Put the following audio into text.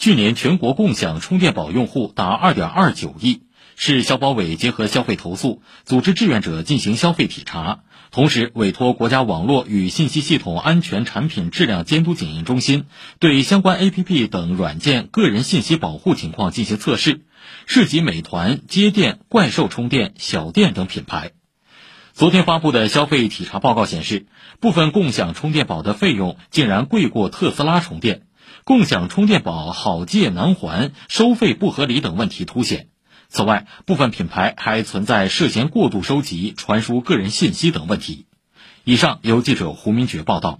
去年全国共享充电宝用户达二点二九亿。市消保委结合消费投诉，组织志愿者进行消费体查，同时委托国家网络与信息系统安全产品质量监督检验中心对相关 APP 等软件个人信息保护情况进行测试，涉及美团、街电、怪兽充电、小店等品牌。昨天发布的消费体查报告显示，部分共享充电宝的费用竟然贵过特斯拉充电，共享充电宝好借难还、收费不合理等问题凸显。此外，部分品牌还存在涉嫌过度收集、传输个人信息等问题。以上由记者胡明珏报道。